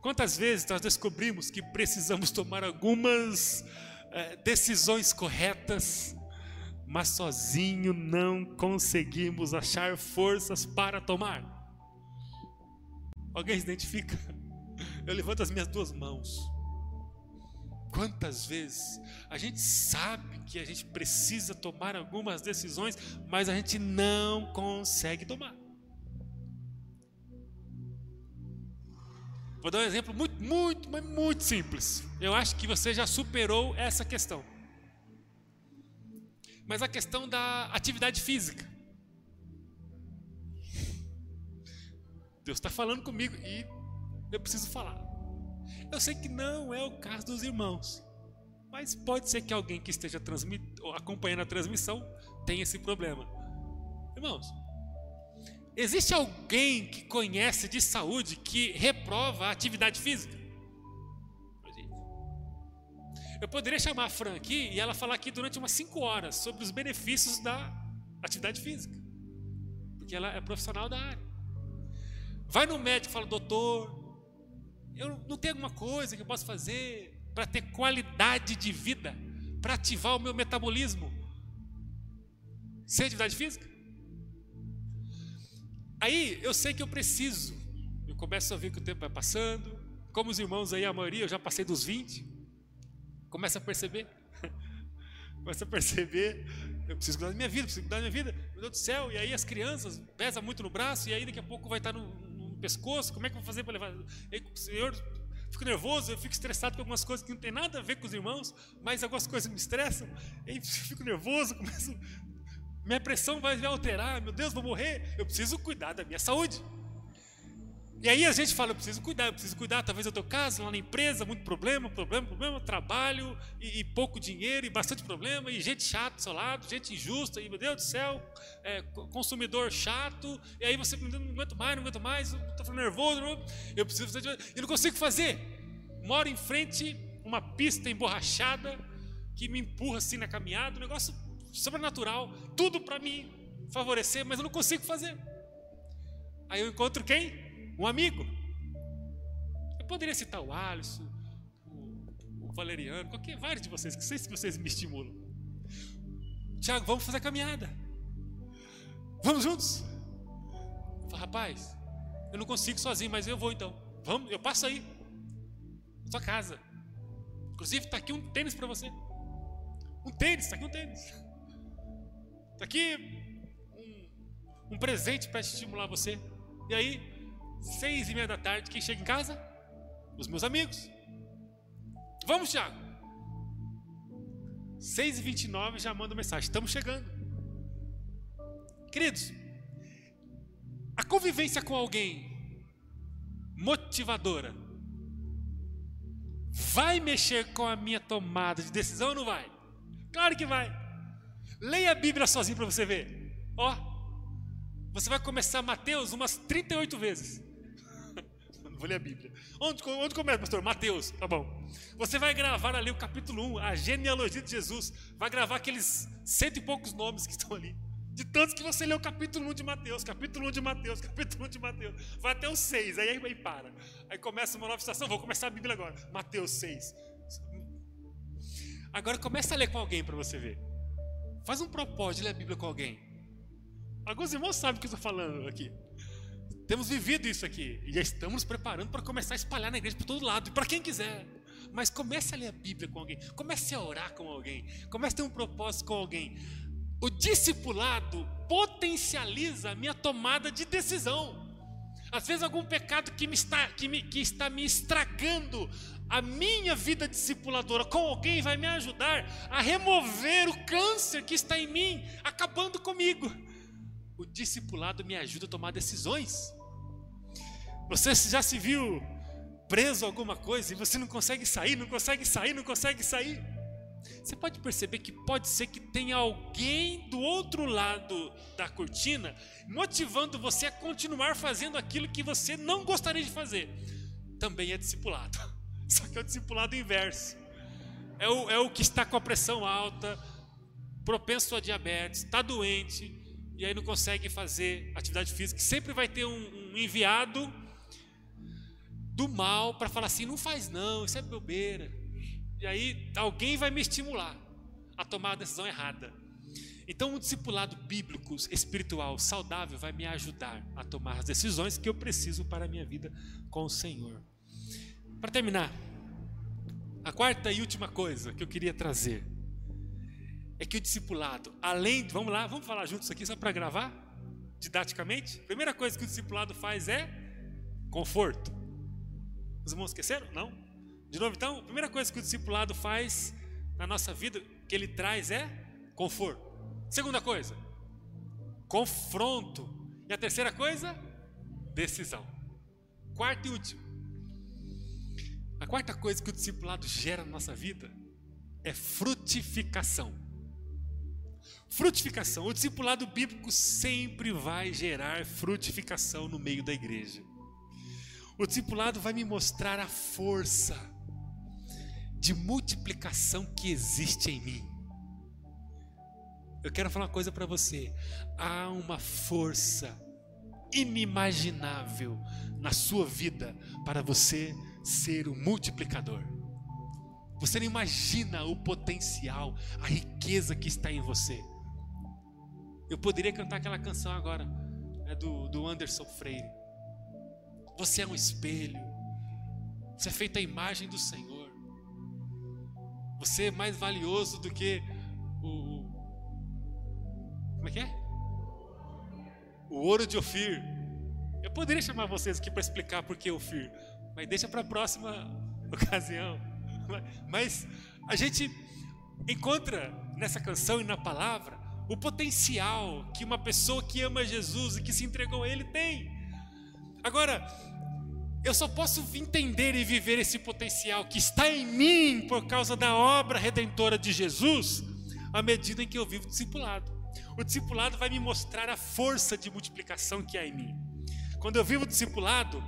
A: Quantas vezes nós descobrimos que precisamos tomar algumas é, decisões corretas, mas sozinho não conseguimos achar forças para tomar? Alguém se identifica? Eu levanto as minhas duas mãos. Quantas vezes a gente sabe que a gente precisa tomar algumas decisões, mas a gente não consegue tomar. Vou dar um exemplo muito, muito, mas muito simples. Eu acho que você já superou essa questão. Mas a questão da atividade física. Deus está falando comigo e eu preciso falar. Eu sei que não é o caso dos irmãos, mas pode ser que alguém que esteja acompanhando a transmissão tenha esse problema. Irmãos, existe alguém que conhece de saúde que reprova a atividade física? Eu poderia chamar a Fran aqui e ela falar aqui durante umas 5 horas sobre os benefícios da atividade física, porque ela é profissional da área. Vai no médico e fala, doutor, eu não tenho alguma coisa que eu possa fazer para ter qualidade de vida, para ativar o meu metabolismo? Sem atividade física? Aí eu sei que eu preciso. Eu começo a ver que o tempo vai passando. Como os irmãos aí, a maioria, eu já passei dos 20. Começa a perceber. Começa a perceber. Eu preciso cuidar da minha vida, preciso cuidar da minha vida. Meu Deus do céu. E aí as crianças pesam muito no braço. E aí daqui a pouco vai estar no, pescoço, como é que eu vou fazer para levar? E, Senhor, fico nervoso, eu fico estressado com algumas coisas que não tem nada a ver com os irmãos, mas algumas coisas me estressam, e fico nervoso, começo, minha pressão vai alterar, meu Deus, vou morrer, eu preciso cuidar da minha saúde. E aí a gente fala, eu preciso cuidar, eu preciso cuidar, talvez eu tenho caso lá na empresa, muito problema, problema, problema, trabalho e, e, pouco dinheiro e bastante problema, e gente chata do seu lado, gente injusta, e meu Deus do céu, é, consumidor chato, e aí você não aguento mais, não aguento mais, estou nervoso, eu preciso fazer, eu não consigo fazer. Moro em frente uma pista emborrachada que me empurra assim na caminhada, um negócio sobrenatural, tudo para me favorecer, mas eu não consigo fazer. Aí eu encontro quem? Um amigo. Eu poderia citar o Alisson, o, o Valeriano, qualquer vários de vocês, que sei se vocês me estimulam. Tiago, vamos fazer a caminhada. Vamos juntos? Falo, rapaz, eu não consigo sozinho, mas eu vou então. Vamos, eu passo aí. Sua casa. Inclusive, está aqui um tênis para você. Um tênis, está aqui um tênis. Está aqui um, um presente para estimular você. E aí, Seis e meia da tarde, quem chega em casa? Os meus amigos. Vamos, Tiago. Seis e vinte e nove já manda mensagem. Estamos chegando. Queridos, a convivência com alguém motivadora vai mexer com a minha tomada de decisão ou não vai? Claro que vai. Leia a Bíblia sozinho para você ver. Ó, você vai começar Mateus umas 38 vezes. Vou ler a Bíblia. Onde, onde começa, pastor? Mateus, tá bom. Você vai gravar ali o capítulo 1, a genealogia de Jesus. Vai gravar aqueles cento e poucos nomes que estão ali. De tantos que você lê o capítulo 1 de Mateus, capítulo 1 de Mateus, capítulo 1 de Mateus. Vai até o 6, aí, aí para. Aí começa uma nova estação, vou começar a Bíblia agora. Mateus 6. Agora começa a ler com alguém para você ver. Faz um propósito de ler a Bíblia com alguém. Alguns irmãos sabem o que eu estou falando aqui. Temos vivido isso aqui e já estamos nos preparando para começar a espalhar na igreja por todo lado, e para quem quiser. Mas comece a ler a Bíblia com alguém, comece a orar com alguém, comece a ter um propósito com alguém. O discipulado potencializa a minha tomada de decisão. Às vezes algum pecado que, me está, que, me, que está me estragando a minha vida discipuladora com alguém vai me ajudar a remover o câncer que está em mim, acabando comigo. O discipulado me ajuda a tomar decisões. Você já se viu preso a alguma coisa e você não consegue sair, não consegue sair, não consegue sair? Você pode perceber que pode ser que tenha alguém do outro lado da cortina motivando você a continuar fazendo aquilo que você não gostaria de fazer. Também é discipulado, só que é o discipulado inverso. É o, é o que está com a pressão alta, propenso a diabetes, está doente e aí não consegue fazer atividade física. Sempre vai ter um, um enviado do mal para falar assim: não faz não, isso é bobeira e aí alguém vai me estimular a tomar a decisão errada. Então, um discipulado bíblico, espiritual, saudável, vai me ajudar a tomar as decisões que eu preciso para a minha vida com o Senhor. Para terminar, a quarta e última coisa que eu queria trazer é que o discipulado, além, vamos lá, vamos falar juntos aqui só para gravar, didaticamente. Primeira coisa que o discipulado faz é conforto. Os irmãos esqueceram? Não? De novo, então, a primeira coisa que o discipulado faz na nossa vida, que ele traz é conforto. Segunda coisa, confronto. E a terceira coisa, decisão. Quarto e último. A quarta coisa que o discipulado gera na nossa vida é frutificação. Frutificação. O discipulado bíblico sempre vai gerar frutificação no meio da igreja. O discipulado vai me mostrar a força de multiplicação que existe em mim. Eu quero falar uma coisa para você. Há uma força inimaginável na sua vida para você ser o multiplicador. Você não imagina o potencial, a riqueza que está em você. Eu poderia cantar aquela canção agora, é do, do Anderson Freire. Você é um espelho, você é feito a imagem do Senhor. Você é mais valioso do que o. Como é que é? O ouro de Ofir. Eu poderia chamar vocês aqui para explicar por que Ofir, mas deixa para a próxima ocasião. Mas a gente encontra nessa canção e na palavra o potencial que uma pessoa que ama Jesus e que se entregou a Ele tem. Agora, eu só posso entender e viver esse potencial que está em mim por causa da obra redentora de Jesus, à medida em que eu vivo discipulado. O discipulado vai me mostrar a força de multiplicação que há em mim. Quando eu vivo discipulado,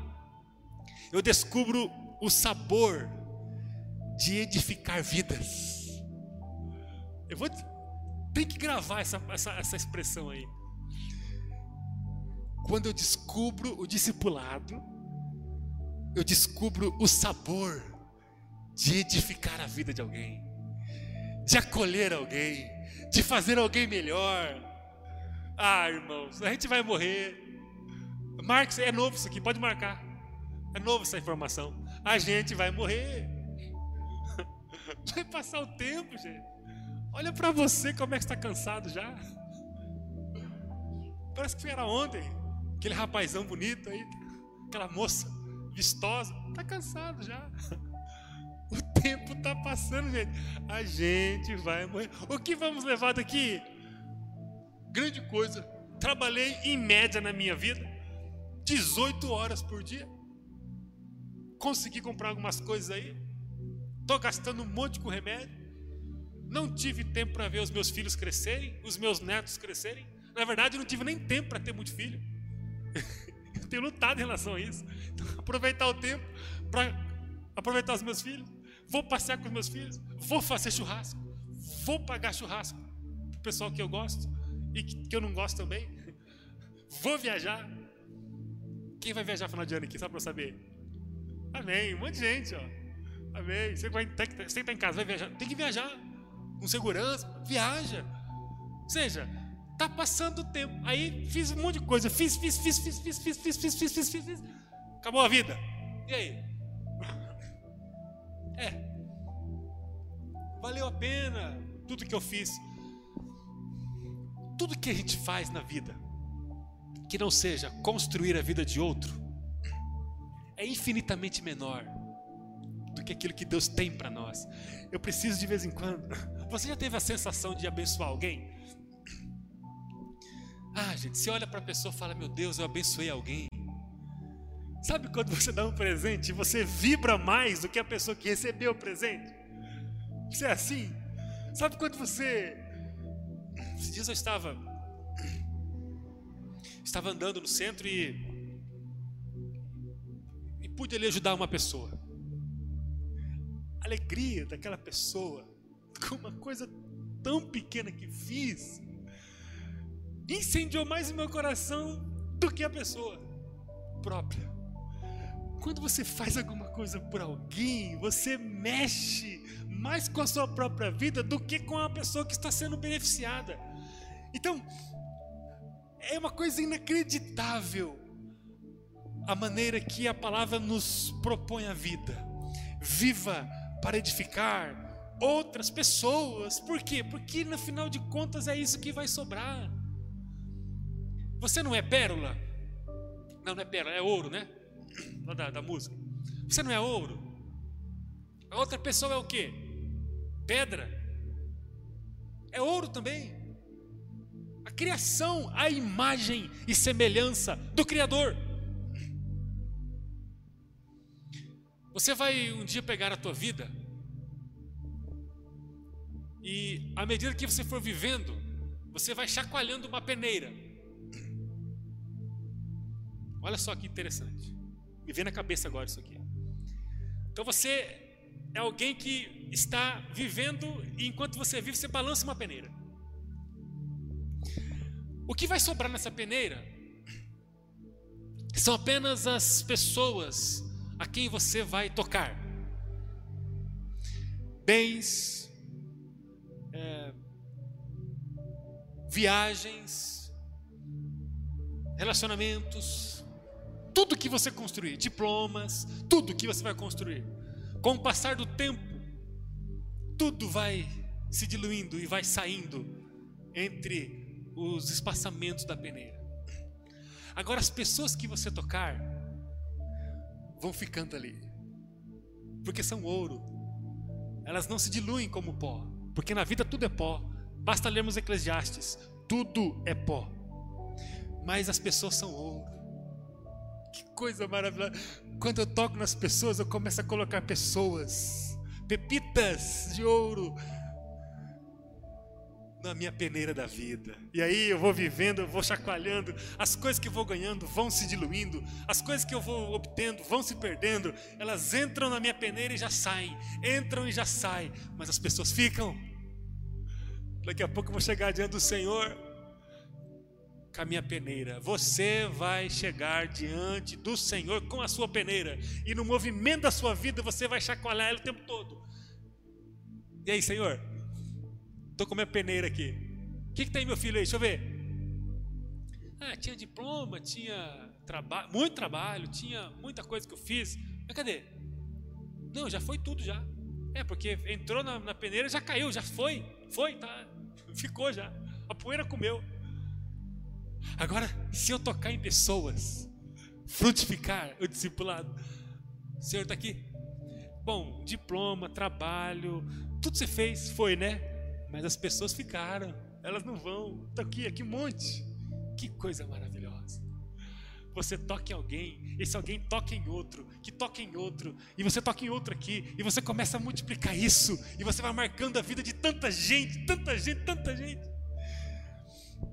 A: eu descubro o sabor de edificar vidas. Eu vou tem que gravar essa, essa, essa expressão aí. Quando eu descubro o discipulado, eu descubro o sabor de edificar a vida de alguém, de acolher alguém, de fazer alguém melhor. Ah, irmãos, a gente vai morrer. Marcos, é novo isso aqui, pode marcar. É novo essa informação. A gente vai morrer. Vai passar o tempo, gente. Olha para você como é que está cansado já. Parece que era ontem. Aquele rapazão bonito aí. aquela moça vistosa, está cansado já. O tempo está passando, gente. A gente vai morrer. O que vamos levar daqui? Grande coisa. Trabalhei em média na minha vida 18 horas por dia. Consegui comprar algumas coisas aí. Estou gastando um monte com remédio. Não tive tempo para ver os meus filhos crescerem, os meus netos crescerem. Na verdade, eu não tive nem tempo para ter muito filho. Eu tenho lutado em relação a isso. Então, aproveitar o tempo para aproveitar os meus filhos. Vou passear com os meus filhos. Vou fazer churrasco. Vou pagar churrasco para o pessoal que eu gosto e que eu não gosto também. Vou viajar. Quem vai viajar final de ano aqui, só para eu saber? Amém. Um monte de gente, ó. Amém. Você vai tem que estar em casa, vai viajar. Tem que viajar. Com segurança. Viaja. Ou seja, tá passando o tempo. Aí fiz um monte de coisa. Fiz, fiz, fiz, fiz, fiz, fiz, fiz, fiz, fiz, fiz, fiz, fiz. Acabou a vida. E aí? É. Valeu a pena tudo que eu fiz. Tudo que a gente faz na vida que não seja construir a vida de outro é infinitamente menor que aquilo que Deus tem para nós. Eu preciso de vez em quando. Você já teve a sensação de abençoar alguém? Ah, gente, você olha para a pessoa e fala: Meu Deus, eu abençoei alguém. Sabe quando você dá um presente você vibra mais do que a pessoa que recebeu o presente? Isso é assim? Sabe quando você. Esses dias eu estava. Estava andando no centro e. E pude ali ajudar uma pessoa. Alegria daquela pessoa, com uma coisa tão pequena que fiz, incendiou mais o meu coração do que a pessoa própria. Quando você faz alguma coisa por alguém, você mexe mais com a sua própria vida do que com a pessoa que está sendo beneficiada. Então, é uma coisa inacreditável a maneira que a palavra nos propõe a vida. Viva para edificar outras pessoas. Por quê? Porque no final de contas é isso que vai sobrar. Você não é pérola? Não, não é pérola, é ouro, né? Lá da, da música. Você não é ouro? A outra pessoa é o quê? Pedra. É ouro também. A criação, a imagem e semelhança do Criador. Você vai um dia pegar a tua vida e à medida que você for vivendo, você vai chacoalhando uma peneira. Olha só que interessante. Me vem na cabeça agora isso aqui. Então você é alguém que está vivendo e enquanto você vive, você balança uma peneira. O que vai sobrar nessa peneira são apenas as pessoas a quem você vai tocar. Bens, é, viagens, relacionamentos, tudo que você construir, diplomas, tudo que você vai construir. Com o passar do tempo, tudo vai se diluindo e vai saindo entre os espaçamentos da peneira. Agora, as pessoas que você tocar vão ficando ali, porque são ouro, elas não se diluem como pó, porque na vida tudo é pó. Basta lermos Eclesiastes: tudo é pó, mas as pessoas são ouro. Que coisa maravilhosa. Quando eu toco nas pessoas, eu começo a colocar pessoas, pepitas de ouro na minha peneira da vida. E aí eu vou vivendo, eu vou chacoalhando, as coisas que eu vou ganhando vão se diluindo, as coisas que eu vou obtendo vão se perdendo, elas entram na minha peneira e já saem, entram e já saem, mas as pessoas ficam. Daqui a pouco eu vou chegar diante do Senhor com a minha peneira. Você vai chegar diante do Senhor com a sua peneira. E no movimento da sua vida você vai chacoalhar ela o tempo todo. E aí, Senhor? Estou com minha peneira aqui. O que, que tem, meu filho aí? Deixa eu ver. Ah, tinha diploma, tinha trabalho, muito trabalho, tinha muita coisa que eu fiz. Mas cadê? Não, já foi tudo já. É, porque entrou na, na peneira, já caiu, já foi. Foi, tá. Ficou já. A poeira comeu. Agora, se eu tocar em pessoas, frutificar o discipulado. O senhor está aqui? Bom, diploma, trabalho, tudo você fez, foi, né? Mas as pessoas ficaram, elas não vão. Está aqui, aqui um monte. Que coisa maravilhosa. Você toca em alguém, esse alguém toca em outro, que toca em outro, e você toca em outro aqui, e você começa a multiplicar isso, e você vai marcando a vida de tanta gente, tanta gente, tanta gente.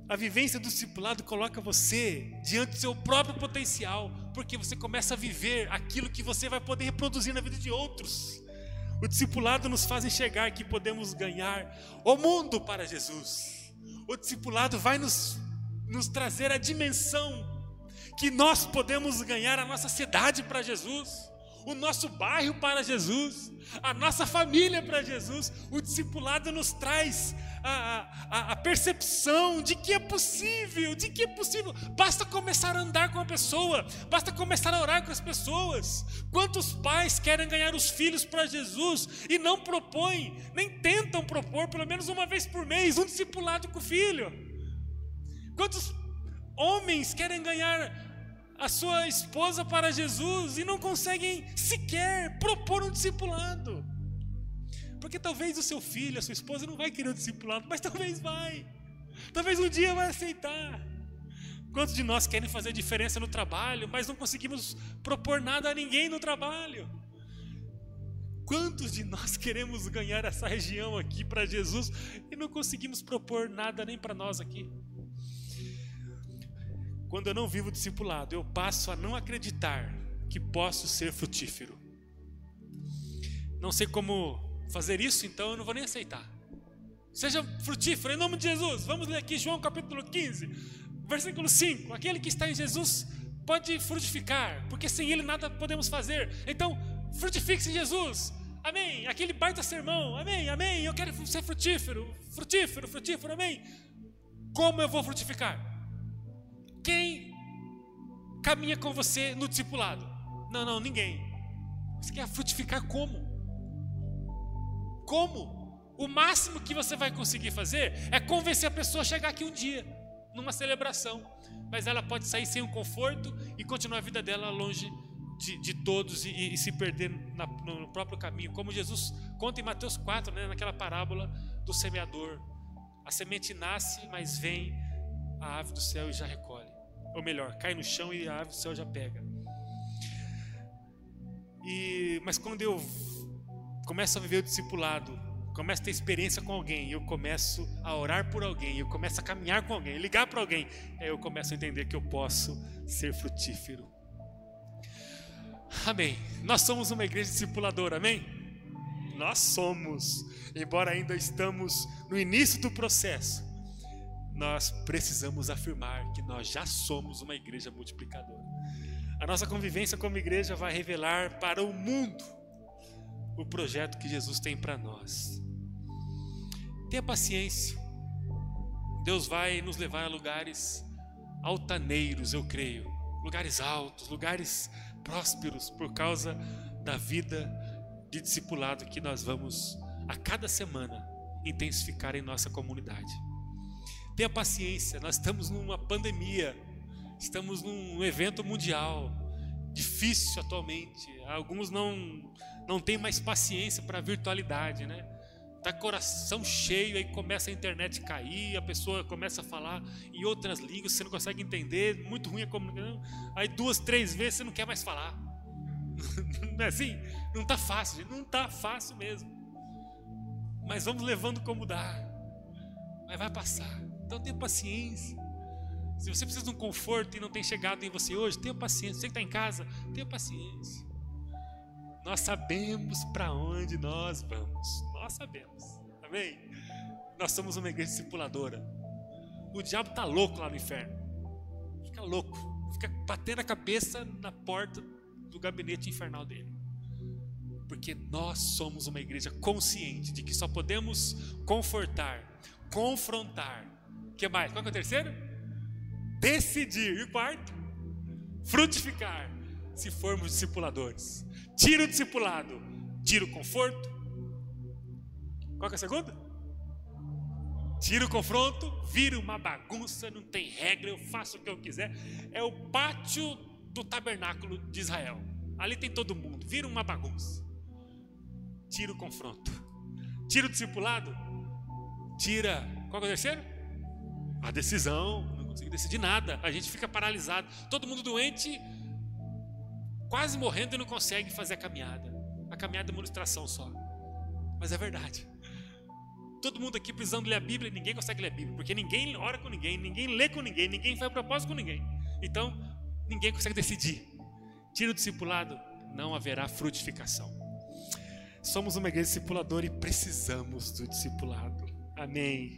A: A vivência do discipulado coloca você diante do seu próprio potencial, porque você começa a viver aquilo que você vai poder reproduzir na vida de outros. O discipulado nos faz enxergar que podemos ganhar o mundo para Jesus. O discipulado vai nos, nos trazer a dimensão que nós podemos ganhar a nossa cidade para Jesus o nosso bairro para Jesus, a nossa família para Jesus. O discipulado nos traz a, a, a, percepção de que é possível, de que é possível. Basta começar a andar com a pessoa, basta começar a orar com as pessoas. Quantos pais querem ganhar os filhos para Jesus e não propõem, nem tentam propor, pelo menos uma vez por mês, um discipulado com o filho? Quantos homens querem ganhar a sua esposa para Jesus e não conseguem sequer propor um discipulado. Porque talvez o seu filho, a sua esposa não vai querer um discipulado, mas talvez vai. Talvez um dia vai aceitar. Quantos de nós querem fazer diferença no trabalho, mas não conseguimos propor nada a ninguém no trabalho? Quantos de nós queremos ganhar essa região aqui para Jesus e não conseguimos propor nada nem para nós aqui? Quando eu não vivo discipulado, eu passo a não acreditar que posso ser frutífero. Não sei como fazer isso, então eu não vou nem aceitar. Seja frutífero em nome de Jesus. Vamos ler aqui João capítulo 15, versículo 5. Aquele que está em Jesus pode frutificar, porque sem ele nada podemos fazer. Então, frutifique-se em Jesus. Amém. Aquele baita sermão. Amém. Amém. Eu quero ser frutífero. Frutífero, frutífero. Amém. Como eu vou frutificar? Caminha com você no discipulado? Não, não, ninguém. Você quer frutificar como? Como? O máximo que você vai conseguir fazer é convencer a pessoa a chegar aqui um dia, numa celebração. Mas ela pode sair sem um conforto e continuar a vida dela longe de, de todos e, e, se perder na, no próprio caminho. Como Jesus conta em Mateus 4, né, naquela parábola do semeador. A semente nasce, mas vem a ave do céu e já recolhe. Ou melhor, cai no chão e a ave do céu já pega. E, mas quando eu começo a viver o discipulado, começo a ter experiência com alguém, eu começo a orar por alguém, eu começo a caminhar com alguém, ligar para alguém, aí eu começo a entender que eu posso ser frutífero. Amém. Nós somos uma igreja discipuladora, amém? Nós somos, embora ainda estamos no início do processo, nós precisamos afirmar que nós já somos uma igreja multiplicadora. A nossa convivência como igreja vai revelar para o mundo o projeto que Jesus tem para nós. Tenha paciência. Deus vai nos levar a lugares altaneiros, eu creio, lugares altos, lugares prósperos por causa da vida de discipulado que nós vamos a cada semana intensificar em nossa comunidade. Tenha paciência, nós estamos numa pandemia, estamos num evento mundial, difícil atualmente. Alguns não, não têm mais paciência para a virtualidade, né? Tá coração cheio, aí começa a internet cair, a pessoa começa a falar em outras línguas, você não consegue entender, muito ruim a comunicação. Aí duas, três vezes você não quer mais falar. Não é assim? Não está fácil, não está fácil mesmo. Mas vamos levando como dá. Mas vai passar. Então tenha paciência. Se você precisa de um conforto e não tem chegado em você hoje, tenha paciência. Você que está em casa, tenha paciência. Nós sabemos para onde nós vamos. Nós sabemos. Amém? Nós somos uma igreja discipuladora. O diabo está louco lá no inferno. Fica louco. Fica batendo a cabeça na porta do gabinete infernal dele. Porque nós somos uma igreja consciente de que só podemos confortar, confrontar, o que mais? Qual é o terceiro? Decidir. E o quarto? Frutificar. Se formos discipuladores. Tira o discipulado. Tira o conforto. Qual é o segundo? Tira o confronto, vira uma bagunça, não tem regra, eu faço o que eu quiser. É o pátio do tabernáculo de Israel. Ali tem todo mundo, vira uma bagunça. Tira o confronto. Tira o discipulado. Tira. Qual é o terceiro? A decisão. Não consigo decidir nada. A gente fica paralisado. Todo mundo doente, quase morrendo e não consegue fazer a caminhada. A caminhada é uma ilustração só. Mas é verdade. Todo mundo aqui precisando ler a Bíblia ninguém consegue ler a Bíblia, porque ninguém ora com ninguém, ninguém lê com ninguém, ninguém faz propósito com ninguém. Então, ninguém consegue decidir. Tira o discipulado, não haverá frutificação. Somos uma igreja discipuladora e precisamos do discipulado. Amém.